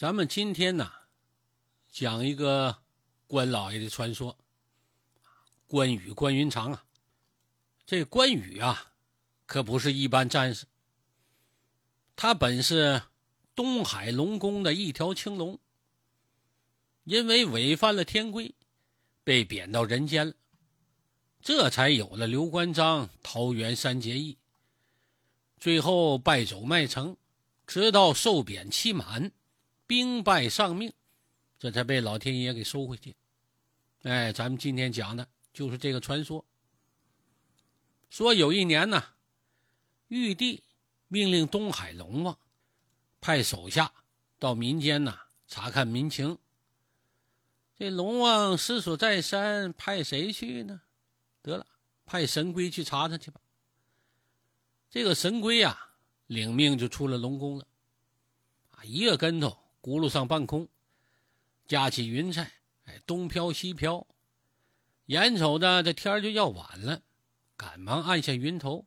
咱们今天呢，讲一个关老爷的传说。关羽关云长啊，这关羽啊，可不是一般战士。他本是东海龙宫的一条青龙，因为违反了天规，被贬到人间了，这才有了刘关张桃园三结义。最后败走麦城，直到受贬期满。兵败丧命，这才被老天爷给收回去。哎，咱们今天讲的就是这个传说。说有一年呢，玉帝命令东海龙王派手下到民间呐查看民情。这龙王思索再三，派谁去呢？得了，派神龟去查查去吧。这个神龟呀，领命就出了龙宫了，啊，一个跟头。轱辘上半空，架起云彩，哎，东飘西飘。眼瞅着这天就要晚了，赶忙按下云头，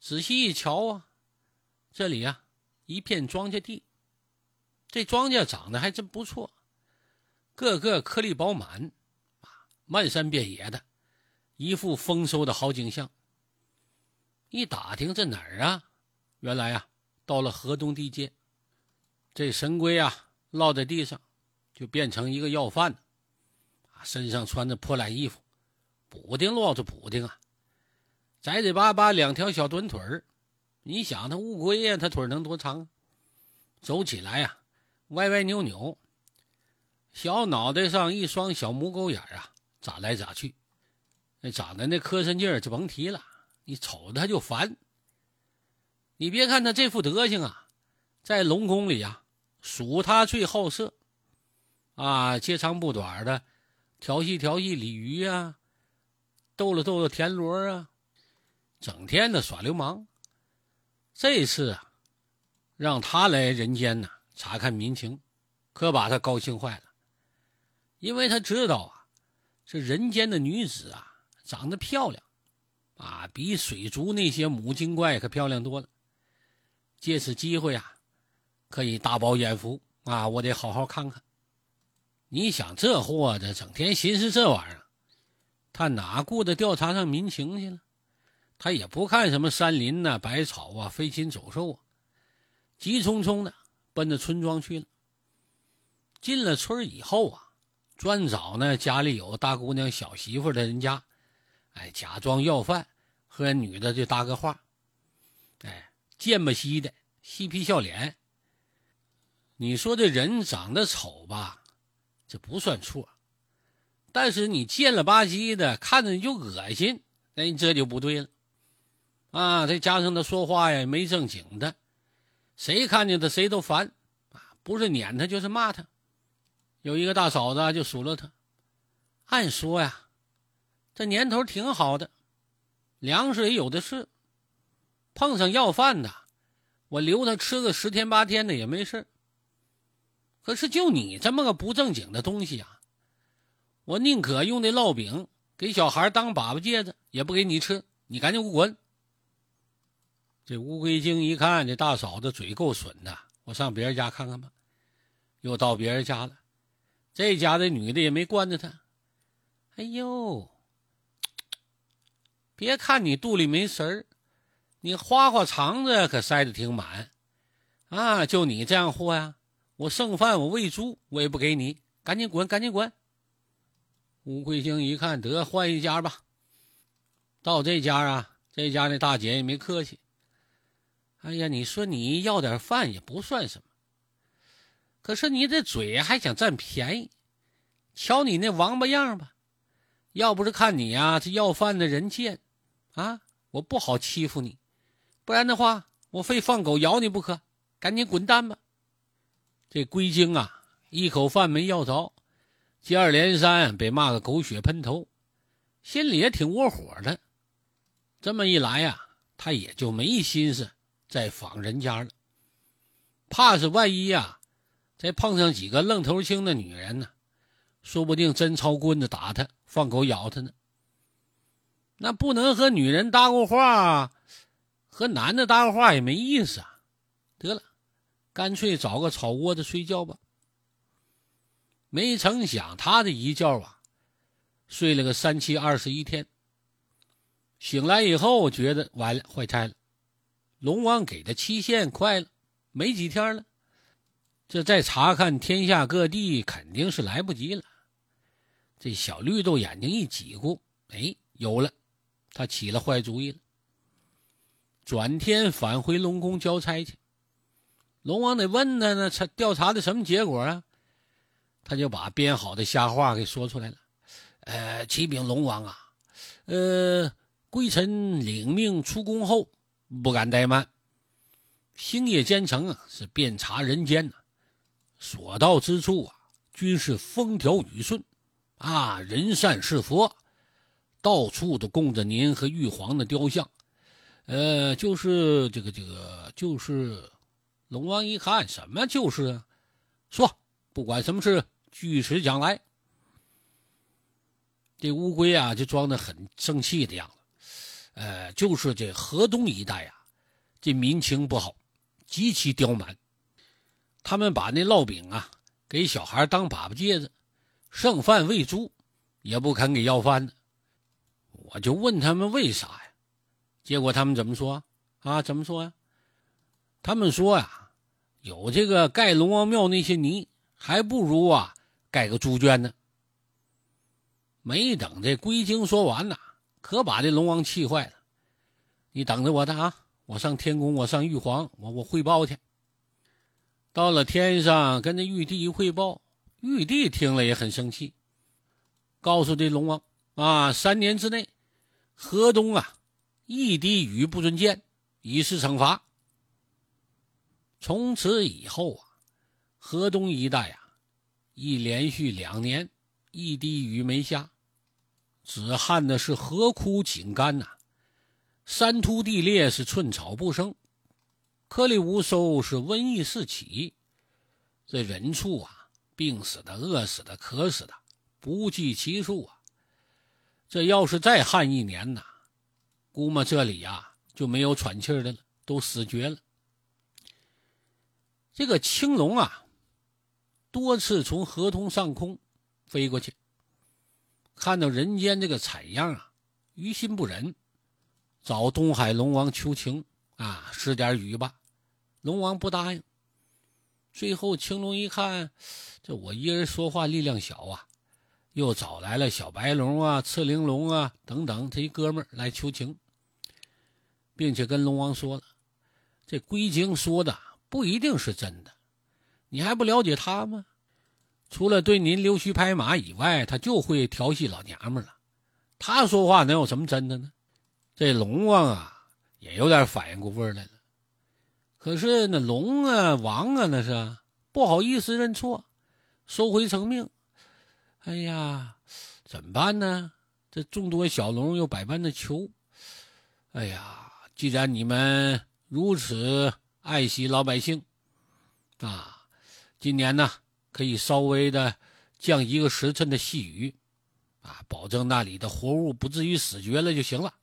仔细一瞧啊，这里啊一片庄稼地，这庄稼长得还真不错，个个颗粒饱满，啊，漫山遍野的，一副丰收的好景象。一打听，这哪儿啊？原来啊，到了河东地界。这神龟啊，落在地上，就变成一个要饭的，啊，身上穿着破烂衣服，补丁落着补丁啊，窄窄巴巴两条小短腿儿。你想，他乌龟呀，它腿能多长？走起来呀，歪歪扭扭。小脑袋上一双小母狗眼啊，眨来眨去，那长得那磕碜劲儿就甭提了，你瞅它就烦。你别看它这副德行啊，在龙宫里呀。属他最好色，啊，接长不短的，调戏调戏鲤鱼啊，逗了逗了田螺啊，整天的耍流氓。这次啊，让他来人间呢查看民情，可把他高兴坏了，因为他知道啊，这人间的女子啊长得漂亮，啊，比水族那些母精怪可漂亮多了。借此机会啊。可以大饱眼福啊！我得好好看看。你想这货子整天寻思这玩意儿，他哪顾得调查上民情去了？他也不看什么山林呐、百草啊、飞禽走兽啊，急匆匆的奔着村庄去了。进了村以后啊，专找呢家里有大姑娘、小媳妇的人家，哎，假装要饭，和女的就搭个话，哎，贱不兮的嬉皮笑脸。你说这人长得丑吧，这不算错，但是你贱了吧唧的，看着你就恶心，哎，这就不对了，啊！再加上他说话呀没正经的，谁看见他谁都烦，啊！不是撵他就是骂他。有一个大嫂子就数落他，按说呀，这年头挺好的，粮食也有的是，碰上要饭的，我留他吃个十天八天的也没事。可是，就你这么个不正经的东西啊，我宁可用那烙饼给小孩当粑粑戒指，也不给你吃。你赶紧滚！这乌龟精一看这大嫂子嘴够损的，我上别人家看看吧。又到别人家了，这家的女的也没惯着他。哎呦，别看你肚里没食儿，你花花肠子可塞得挺满啊！就你这样货呀！我剩饭，我喂猪，我也不给你，赶紧滚，赶紧滚！乌龟精一看，得换一家吧。到这家啊，这家那大姐也没客气。哎呀，你说你要点饭也不算什么，可是你这嘴还想占便宜，瞧你那王八样吧！要不是看你呀，这要饭的人贱啊，我不好欺负你，不然的话，我非放狗咬你不可！赶紧滚蛋吧！这龟精啊，一口饭没要着，接二连三被骂个狗血喷头，心里也挺窝火的。这么一来呀，他也就没心思再访人家了，怕是万一呀，再碰上几个愣头青的女人呢，说不定真抄棍子打他，放狗咬他呢。那不能和女人搭过话，和男的搭过话也没意思啊。得了。干脆找个草窝子睡觉吧。没成想，他的一觉啊，睡了个三七二十一天。醒来以后，觉得完了，坏差了。龙王给的期限快了，没几天了。这再查看天下各地，肯定是来不及了。这小绿豆眼睛一挤咕，哎，有了，他起了坏主意了。转天返回龙宫交差去。龙王得问他呢，他调查的什么结果啊？他就把编好的瞎话给说出来了。呃，启禀龙王啊，呃，归臣领命出宫后，不敢怠慢，星夜兼程啊，是遍查人间呐，所到之处啊，均是风调雨顺，啊，人善是佛，到处都供着您和玉皇的雕像。呃，就是这个这个，就是龙王一看，什么就是啊？说，不管什么事。据实讲来，这乌龟啊，就装的很生气的样子。呃，就是这河东一带啊，这民情不好，极其刁蛮。他们把那烙饼啊，给小孩当粑粑戒指，剩饭喂猪，也不肯给要饭的。我就问他们为啥呀？结果他们怎么说啊？怎么说呀？他们说呀，有这个盖龙王庙那些泥，还不如啊。盖个猪圈呢？没等这龟精说完呐，可把这龙王气坏了。你等着我的啊！我上天宫，我上玉皇，我我汇报去。到了天上，跟这玉帝一汇报，玉帝听了也很生气，告诉这龙王啊，三年之内，河东啊一滴雨不准见，以示惩罚。从此以后啊，河东一带啊。一连续两年，一滴雨没下，只旱的是河枯井干呐，山秃地裂，是寸草不生，颗粒无收，是瘟疫四起，这人畜啊，病死的、饿死的、渴死的，不计其数啊。这要是再旱一年呐，估摸这里呀就没有喘气的了，都死绝了。这个青龙啊。多次从河通上空飞过去，看到人间这个惨样啊，于心不忍，找东海龙王求情啊，施点雨吧。龙王不答应。最后青龙一看，这我一人说话力量小啊，又找来了小白龙啊、赤灵龙啊等等这一哥们来求情，并且跟龙王说了，这龟精说的不一定是真的。你还不了解他吗？除了对您溜须拍马以外，他就会调戏老娘们了。他说话能有什么真的呢？这龙王啊，也有点反应过味来了。可是那龙啊、王啊，那是不好意思认错，收回成命。哎呀，怎么办呢？这众多小龙又百般的求。哎呀，既然你们如此爱惜老百姓，啊！今年呢，可以稍微的降一个时辰的细雨，啊，保证那里的活物不至于死绝了就行了。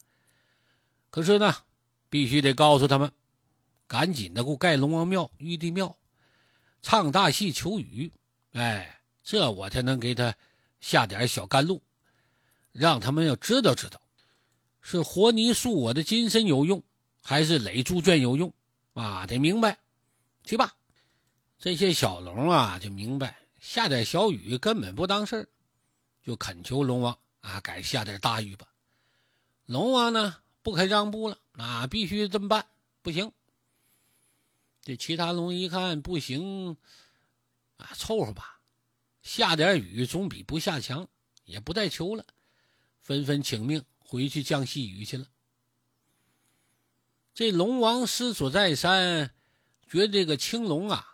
可是呢，必须得告诉他们，赶紧的给我盖龙王庙、玉帝庙，唱大戏求雨，哎，这我才能给他下点小甘露，让他们要知道知道，是活泥塑我的金身有用，还是垒猪圈有用，啊，得明白，去吧。这些小龙啊，就明白下点小雨根本不当事儿，就恳求龙王啊，改下点大雨吧。龙王呢不肯让步了，啊，必须这么办，不行。这其他龙一看不行，啊，凑合吧，下点雨总比不下强，也不再求了，纷纷请命回去降细雨去了。这龙王思索再三，觉得这个青龙啊。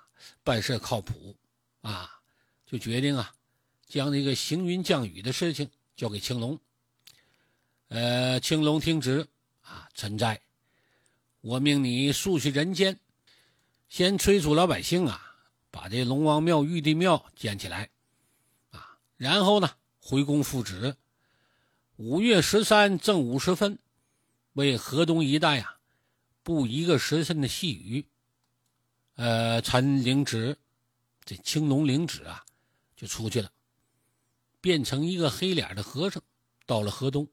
办事靠谱，啊，就决定啊，将这个行云降雨的事情交给青龙。呃，青龙听旨啊，臣在。我命你速去人间，先催促老百姓啊，把这龙王庙、玉帝庙建起来，啊，然后呢，回宫复旨。五月十三正午时分，为河东一带啊，布一个时辰的细雨。呃，陈灵芝，这青龙灵芝啊，就出去了，变成一个黑脸的和尚，到了河东，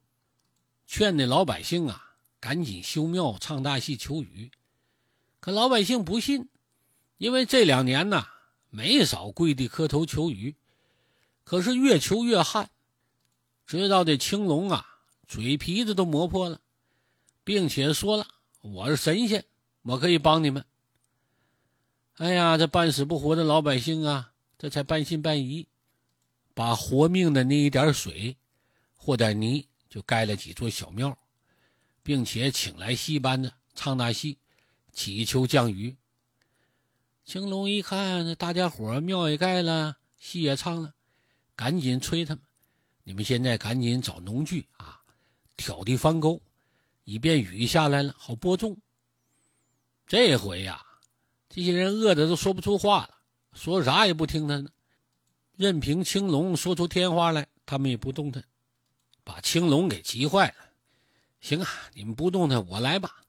劝那老百姓啊，赶紧修庙、唱大戏、求雨。可老百姓不信，因为这两年呐，没少跪地磕头求雨，可是越求越旱，直到这青龙啊，嘴皮子都磨破了，并且说了：“我是神仙，我可以帮你们。”哎呀，这半死不活的老百姓啊，这才半信半疑，把活命的那一点水和点泥，就盖了几座小庙，并且请来戏班子唱大戏，祈求降雨。青龙一看，大家伙庙也盖了，戏也唱了，赶紧催他们：“你们现在赶紧找农具啊，挑地翻沟，以便雨下来了好播种。”这回呀。这些人饿得都说不出话了，说啥也不听他的，任凭青龙说出天花来，他们也不动弹，把青龙给急坏了。行啊，你们不动弹，我来吧。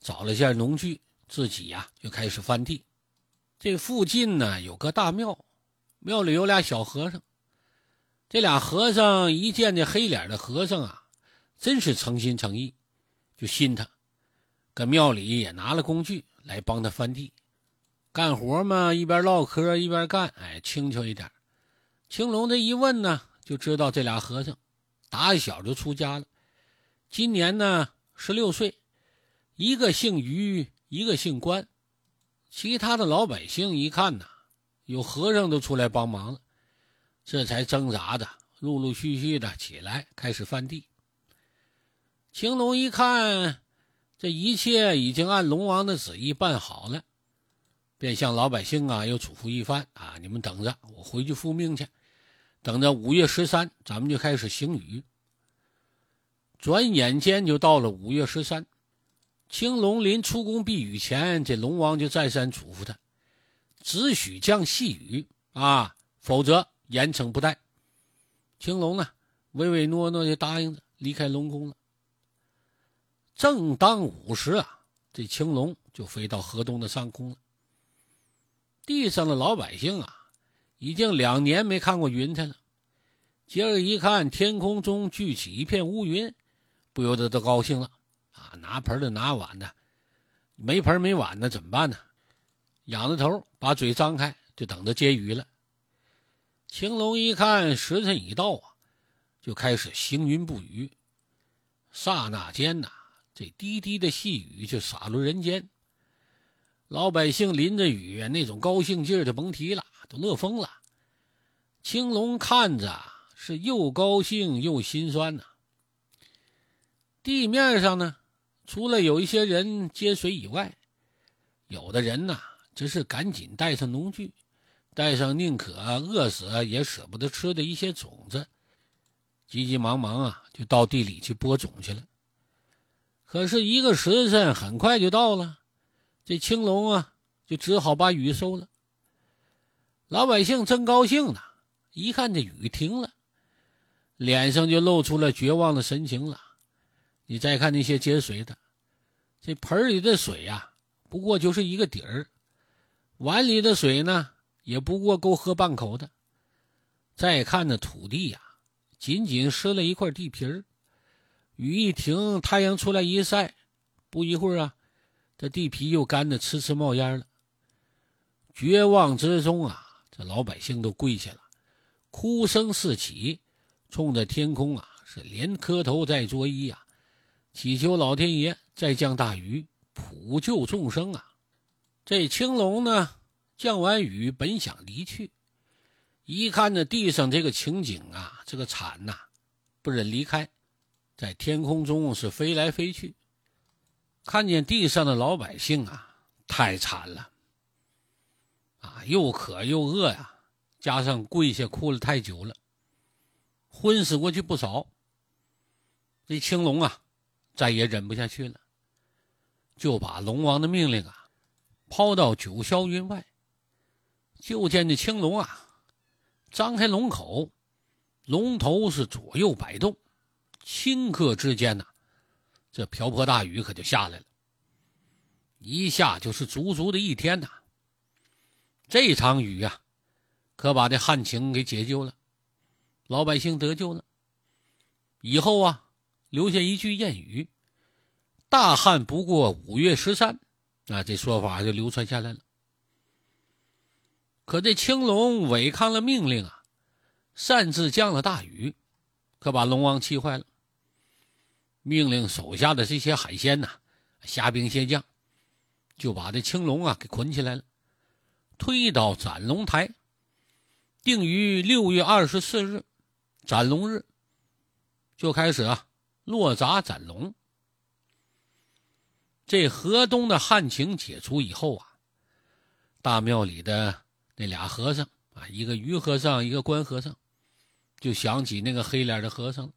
找了下农具，自己呀就开始翻地。这附近呢有个大庙，庙里有俩小和尚。这俩和尚一见这黑脸的和尚啊，真是诚心诚意，就信他，搁庙里也拿了工具。来帮他翻地，干活嘛，一边唠嗑一边干，哎，轻巧一点。青龙这一问呢，就知道这俩和尚打小就出家了，今年呢十六岁，一个姓于，一个姓关。其他的老百姓一看呐，有和尚都出来帮忙了，这才挣扎着，陆陆续续的起来开始翻地。青龙一看。这一切已经按龙王的旨意办好了，便向老百姓啊又嘱咐一番啊：你们等着，我回去复命去。等着五月十三，咱们就开始行雨。转眼间就到了五月十三，青龙临出宫避雨前，这龙王就再三嘱咐他：只许降细雨啊，否则严惩不贷。青龙呢，唯唯诺诺就答应着离开龙宫了。正当午时啊，这青龙就飞到河东的上空了。地上的老百姓啊，已经两年没看过云彩了。今儿一看天空中聚起一片乌云，不由得都高兴了啊！拿盆的拿碗的，没盆没碗的怎么办呢？仰着头，把嘴张开，就等着接鱼了。青龙一看时辰已到啊，就开始行云布雨。刹那间呐。这滴滴的细雨就洒落人间，老百姓淋着雨，那种高兴劲儿就甭提了，都乐疯了。青龙看着是又高兴又心酸呐。地面上呢，除了有一些人接水以外，有的人呐，只是赶紧带上农具，带上宁可饿死也舍不得吃的一些种子，急急忙忙啊，就到地里去播种去了。可是，一个时辰很快就到了，这青龙啊，就只好把雨收了。老百姓真高兴呢，一看这雨停了，脸上就露出了绝望的神情了。你再看那些接水的，这盆里的水呀，不过就是一个底儿；碗里的水呢，也不过够喝半口的。再看那土地呀，仅仅湿了一块地皮儿。雨一停，太阳出来一晒，不一会儿啊，这地皮又干得呲呲冒烟了。绝望之中啊，这老百姓都跪下了，哭声四起，冲着天空啊是连磕头再作揖啊，祈求老天爷再降大雨，普救众生啊。这青龙呢，降完雨本想离去，一看这地上这个情景啊，这个惨呐，不忍离开。在天空中是飞来飞去，看见地上的老百姓啊，太惨了，啊，又渴又饿呀，加上跪下哭了太久了，昏死过去不少。这青龙啊，再也忍不下去了，就把龙王的命令啊，抛到九霄云外。就见这青龙啊，张开龙口，龙头是左右摆动。顷刻之间呐，这瓢泼大雨可就下来了，一下就是足足的一天呐。这场雨呀，可把这旱情给解救了，老百姓得救了。以后啊，留下一句谚语：“大旱不过五月十三。”啊，这说法就流传下来了。可这青龙违抗了命令啊，擅自降了大雨，可把龙王气坏了。命令手下的这些海鲜呐，虾兵蟹将，就把这青龙啊给捆起来了，推到斩龙台，定于六月二十四日，斩龙日，就开始啊落闸斩龙。这河东的旱情解除以后啊，大庙里的。那俩和尚啊，一个鱼和尚，一个关和尚，就想起那个黑脸的和尚，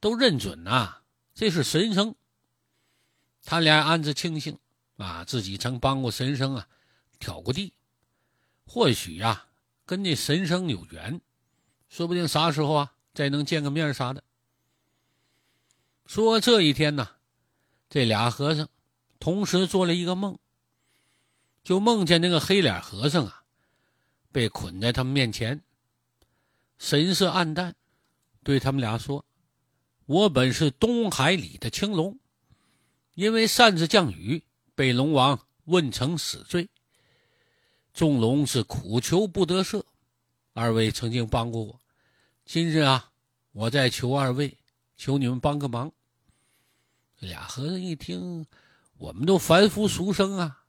都认准呐，这是神僧。他俩暗自庆幸啊，自己曾帮过神僧啊，挑过地，或许呀，跟那神僧有缘，说不定啥时候啊，再能见个面啥的。说这一天呢，这俩和尚同时做了一个梦。就梦见那个黑脸和尚啊，被捆在他们面前，神色暗淡，对他们俩说：“我本是东海里的青龙，因为擅自降雨，被龙王问成死罪。众龙是苦求不得赦，二位曾经帮过我，今日啊，我再求二位，求你们帮个忙。”俩和尚一听，我们都凡夫俗生啊。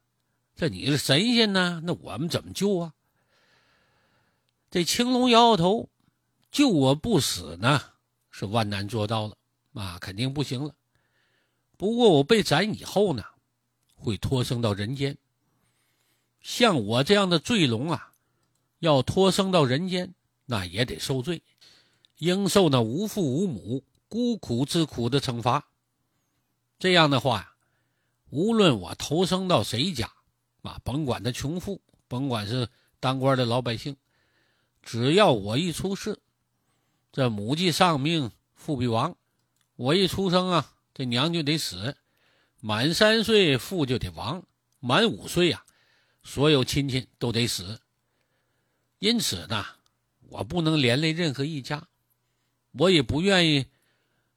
这你是神仙呢？那我们怎么救啊？这青龙摇摇头，救我不死呢，是万难做到了啊，肯定不行了。不过我被斩以后呢，会托生到人间。像我这样的罪龙啊，要托生到人间，那也得受罪，应受那无父无母、孤苦之苦的惩罚。这样的话呀，无论我投生到谁家。啊，甭管他穷富，甭管是当官的老百姓，只要我一出世，这母既丧命，父必亡。我一出生啊，这娘就得死；满三岁，父就得亡；满五岁呀，所有亲戚都得死。因此呢，我不能连累任何一家，我也不愿意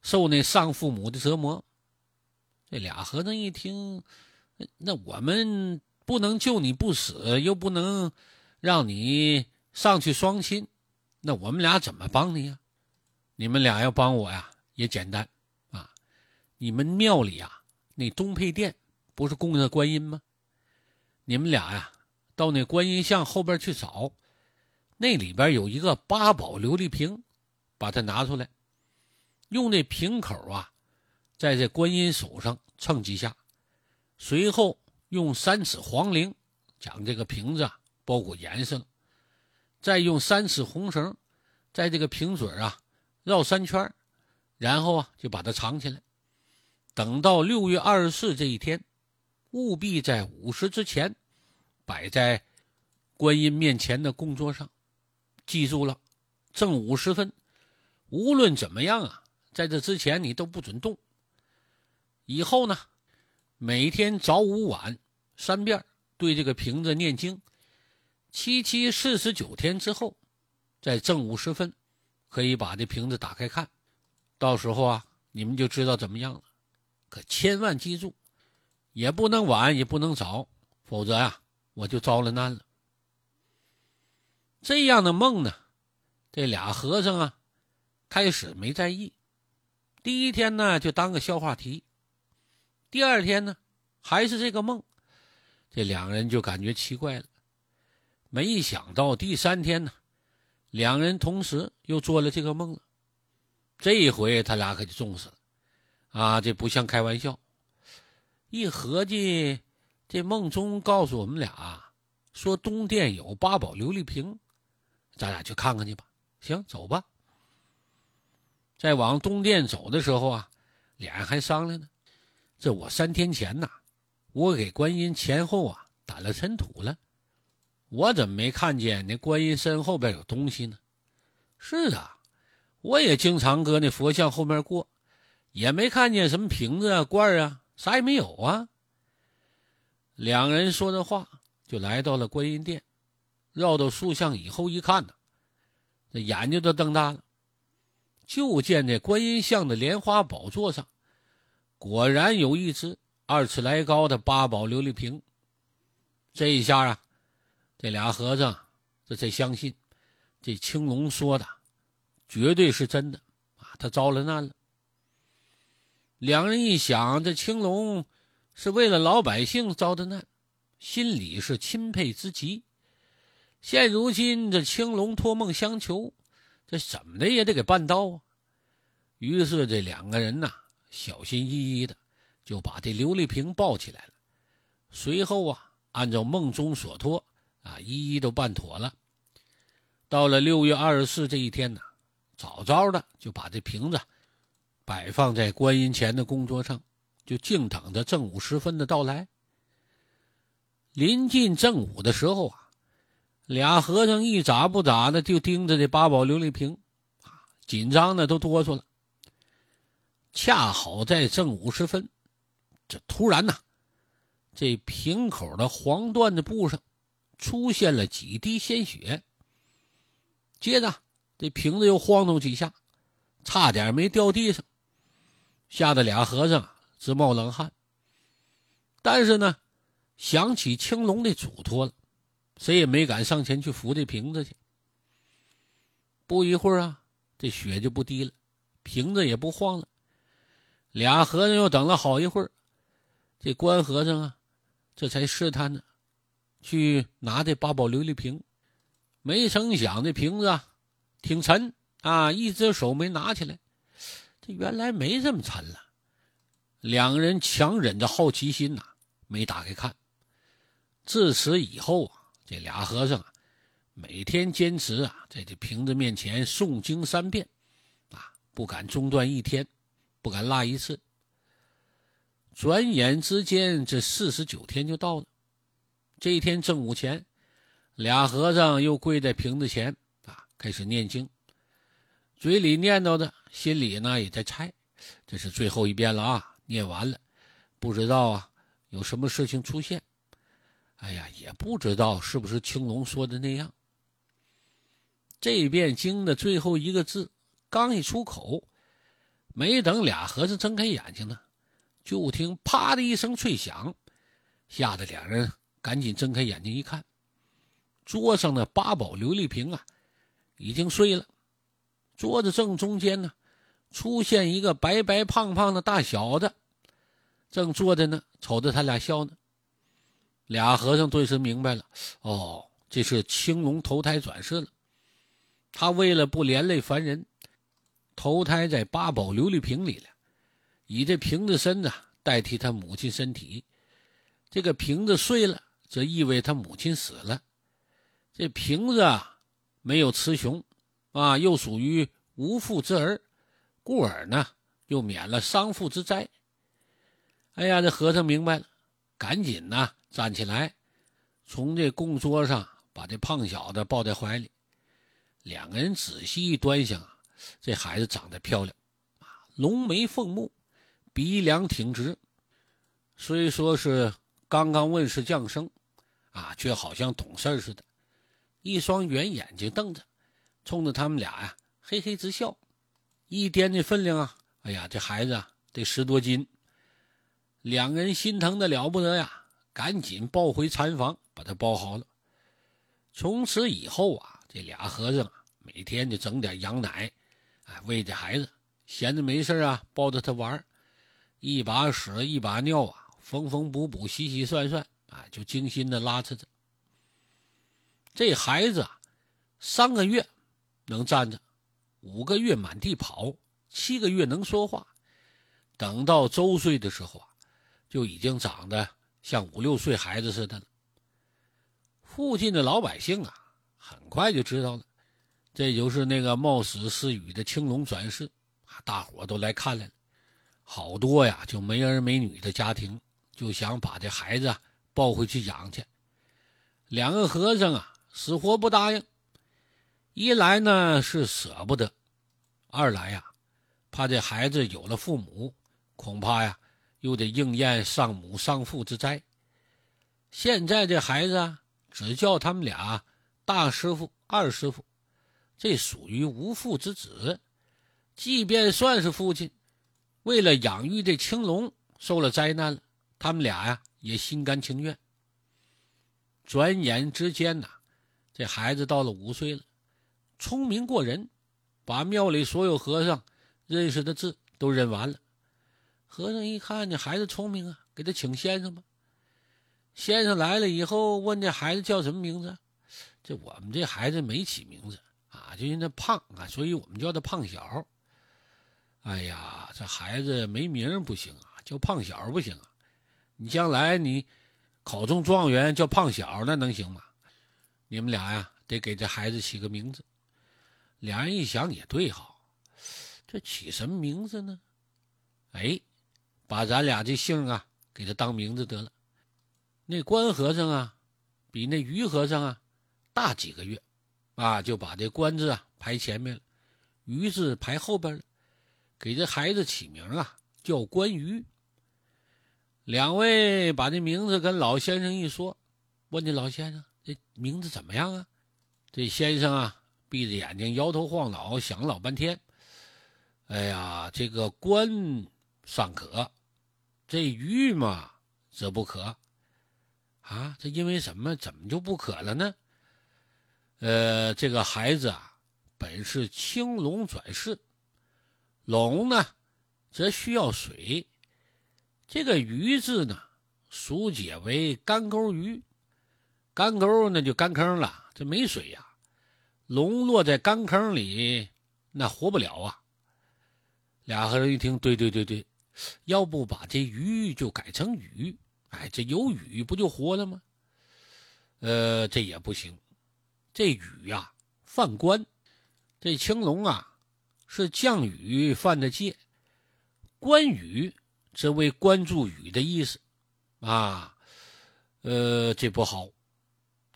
受那丧父母的折磨。这俩和尚一听，那我们。不能救你不死，又不能让你上去双亲，那我们俩怎么帮你呀？你们俩要帮我呀，也简单啊！你们庙里啊，那东配殿不是供着观音吗？你们俩呀，到那观音像后边去找，那里边有一个八宝琉璃瓶，把它拿出来，用那瓶口啊，在这观音手上蹭几下，随后。用三尺黄绫将这个瓶子啊包裹严实了，再用三尺红绳在这个瓶嘴啊绕三圈，然后啊就把它藏起来。等到六月二十四这一天，务必在午时之前摆在观音面前的供桌上。记住了，正午时分，无论怎么样啊，在这之前你都不准动。以后呢？每天早午晚三遍对这个瓶子念经，七七四十九天之后，在正午时分，可以把这瓶子打开看，到时候啊，你们就知道怎么样了。可千万记住，也不能晚，也不能早，否则呀，我就遭了难了。这样的梦呢，这俩和尚啊，开始没在意，第一天呢，就当个笑话题。第二天呢，还是这个梦，这两人就感觉奇怪了。没想到第三天呢，两人同时又做了这个梦了。这一回他俩可就重视了，啊，这不像开玩笑。一合计，这梦中告诉我们俩，说东殿有八宝琉璃瓶，咱俩去看看去吧。行，走吧。在往东殿走的时候啊，俩人还商量呢。这我三天前呐，我给观音前后啊打了尘土了，我怎么没看见那观音身后边有东西呢？是啊，我也经常搁那佛像后面过，也没看见什么瓶子啊、罐啊，啥也没有啊。两人说着话，就来到了观音殿，绕到塑像以后一看呢，这眼睛都瞪大了。就见这观音像的莲花宝座上，果然有一只二尺来高的八宝琉璃瓶。这一下啊，这俩和尚这才相信，这青龙说的绝对是真的啊！他遭了难了。两人一想，这青龙是为了老百姓遭的难，心里是钦佩之极。现如今这青龙托梦相求。这怎么的也得给办到啊！于是这两个人呐，小心翼翼的就把这琉璃瓶抱起来了。随后啊，按照梦中所托啊，一一都办妥了。到了六月二十四这一天呢，早早的就把这瓶子摆放在观音前的供桌上，就静等着正午时分的到来。临近正午的时候啊。俩和尚一眨不眨的就盯着这八宝琉璃瓶，啊，紧张的都哆嗦了。恰好在正午时分，这突然呐，这瓶口的黄缎子布上出现了几滴鲜血。接着，这瓶子又晃动几下，差点没掉地上，吓得俩和尚直冒冷汗。但是呢，想起青龙的嘱托了。谁也没敢上前去扶这瓶子去。不一会儿啊，这血就不滴了，瓶子也不晃了。俩和尚又等了好一会儿，这关和尚啊，这才试探着去拿这八宝琉璃瓶。没成想，这瓶子啊挺沉啊，一只手没拿起来。这原来没这么沉了。两个人强忍着好奇心呐，没打开看。自此以后啊。这俩和尚啊，每天坚持啊，在这瓶子面前诵经三遍，啊，不敢中断一天，不敢落一次。转眼之间，这四十九天就到了。这一天正午前，俩和尚又跪在瓶子前啊，开始念经，嘴里念叨着，心里呢也在猜：这是最后一遍了啊，念完了，不知道啊有什么事情出现。哎呀，也不知道是不是青龙说的那样。这遍经的最后一个字刚一出口，没等俩和尚睁开眼睛呢，就听“啪”的一声脆响，吓得两人赶紧睁开眼睛一看，桌上的八宝琉璃瓶啊，已经碎了。桌子正中间呢，出现一个白白胖胖的大小子，正坐在那，瞅着他俩笑呢。俩和尚顿时明白了，哦，这是青龙投胎转世了。他为了不连累凡人，投胎在八宝琉璃瓶里了，以这瓶子身子代替他母亲身体。这个瓶子碎了，则意味他母亲死了。这瓶子啊，没有雌雄，啊，又属于无父之儿，故而呢，又免了丧父之灾。哎呀，这和尚明白了，赶紧呢。站起来，从这供桌上把这胖小子抱在怀里。两个人仔细一端详，这孩子长得漂亮，啊，龙眉凤目，鼻梁挺直。虽说是刚刚问世降生，啊，却好像懂事似的。一双圆眼睛瞪着，冲着他们俩呀，嘿嘿直笑。一掂这分量啊，哎呀，这孩子啊得十多斤。两个人心疼的了不得呀。赶紧抱回禅房，把他包好了。从此以后啊，这俩和尚每天就整点羊奶，哎，喂这孩子。闲着没事啊，抱着他玩一把屎一把尿啊，缝缝补补，洗洗涮涮，啊，就精心的拉扯着。这孩子啊，三个月能站着，五个月满地跑，七个月能说话，等到周岁的时候啊，就已经长得。像五六岁孩子似的了。附近的老百姓啊，很快就知道了，这就是那个冒死施雨的青龙转世！大伙都来看来了，好多呀，就没儿没女的家庭就想把这孩子抱回去养去。两个和尚啊，死活不答应。一来呢是舍不得，二来呀，怕这孩子有了父母，恐怕呀。又得应验丧母丧父之灾，现在这孩子啊，只叫他们俩大师傅、二师傅，这属于无父之子。即便算是父亲，为了养育这青龙受了灾难了，他们俩呀也心甘情愿。转眼之间呐，这孩子到了五岁了，聪明过人，把庙里所有和尚认识的字都认完了。和尚一看这孩子聪明啊，给他请先生吧。先生来了以后，问这孩子叫什么名字？这我们这孩子没起名字啊，就因为胖啊，所以我们叫他胖小。哎呀，这孩子没名不行啊，叫胖小不行啊。你将来你考中状元叫胖小，那能行吗？你们俩呀，得给这孩子起个名字。俩人一想也对哈，这起什么名字呢？哎，把咱俩这姓啊给他当名字得了。那关和尚啊，比那于和尚啊大几个月，啊，就把这关字啊排前面了，于字排后边了。给这孩子起名啊，叫关羽。两位把这名字跟老先生一说，问这老先生这名字怎么样啊？这先生啊，闭着眼睛摇头晃脑，想了老半天。哎呀，这个官尚可，这羽嘛则不可。啊，这因为什么？怎么就不可了呢？呃，这个孩子啊，本是青龙转世。龙呢，则需要水。这个鱼字呢，俗解为干沟鱼。干沟那就干坑了，这没水呀。龙落在干坑里，那活不了啊。俩和尚一听，对对对对，要不把这鱼就改成雨？哎，这有雨不就活了吗？呃，这也不行。这雨呀，犯官。这青龙啊。是降雨犯的戒，关羽这为关注雨的意思，啊，呃，这不好。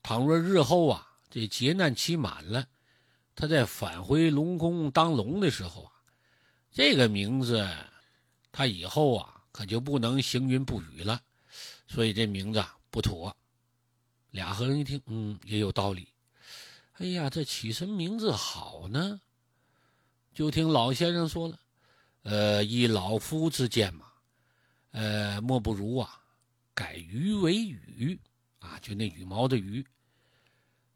倘若日后啊，这劫难期满了，他再返回龙宫当龙的时候啊，这个名字他以后啊可就不能行云布雨了，所以这名字不妥。俩和尚一听，嗯，也有道理。哎呀，这起什么名字好呢？就听老先生说了，呃，依老夫之见嘛，呃，莫不如啊，改鱼为羽啊，就那羽毛的羽。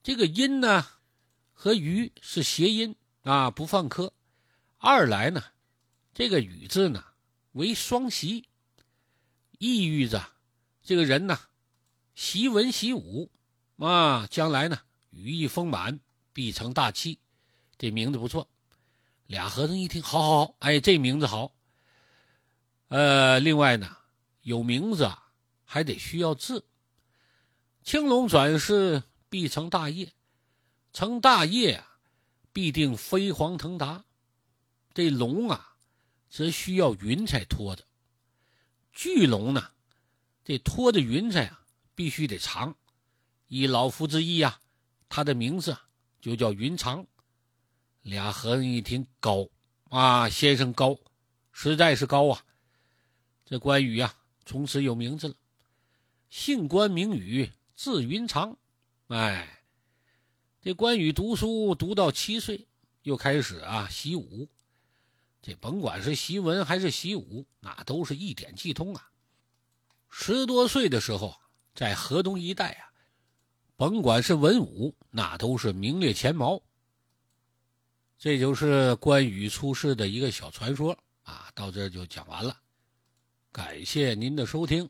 这个音呢，和鱼是谐音啊，不犯科。二来呢，这个羽字呢为双习，意喻着这个人呢，习文习武啊，将来呢羽翼丰满，必成大器。这名字不错。俩和尚一听，好好好，哎，这名字好。呃，另外呢，有名字啊，还得需要字。青龙转世必成大业，成大业啊，必定飞黄腾达。这龙啊，则需要云彩托着。巨龙呢，这托着云彩啊，必须得长。以老夫之意啊，他的名字就叫云长。俩和尚一听高啊，先生高，实在是高啊！这关羽呀，从此有名字了，姓关名羽，字云长。哎，这关羽读书读到七岁，又开始啊习武。这甭管是习文还是习武，那都是一点即通啊。十多岁的时候，在河东一带啊，甭管是文武，那都是名列前茅。这就是关羽出世的一个小传说啊，到这就讲完了。感谢您的收听。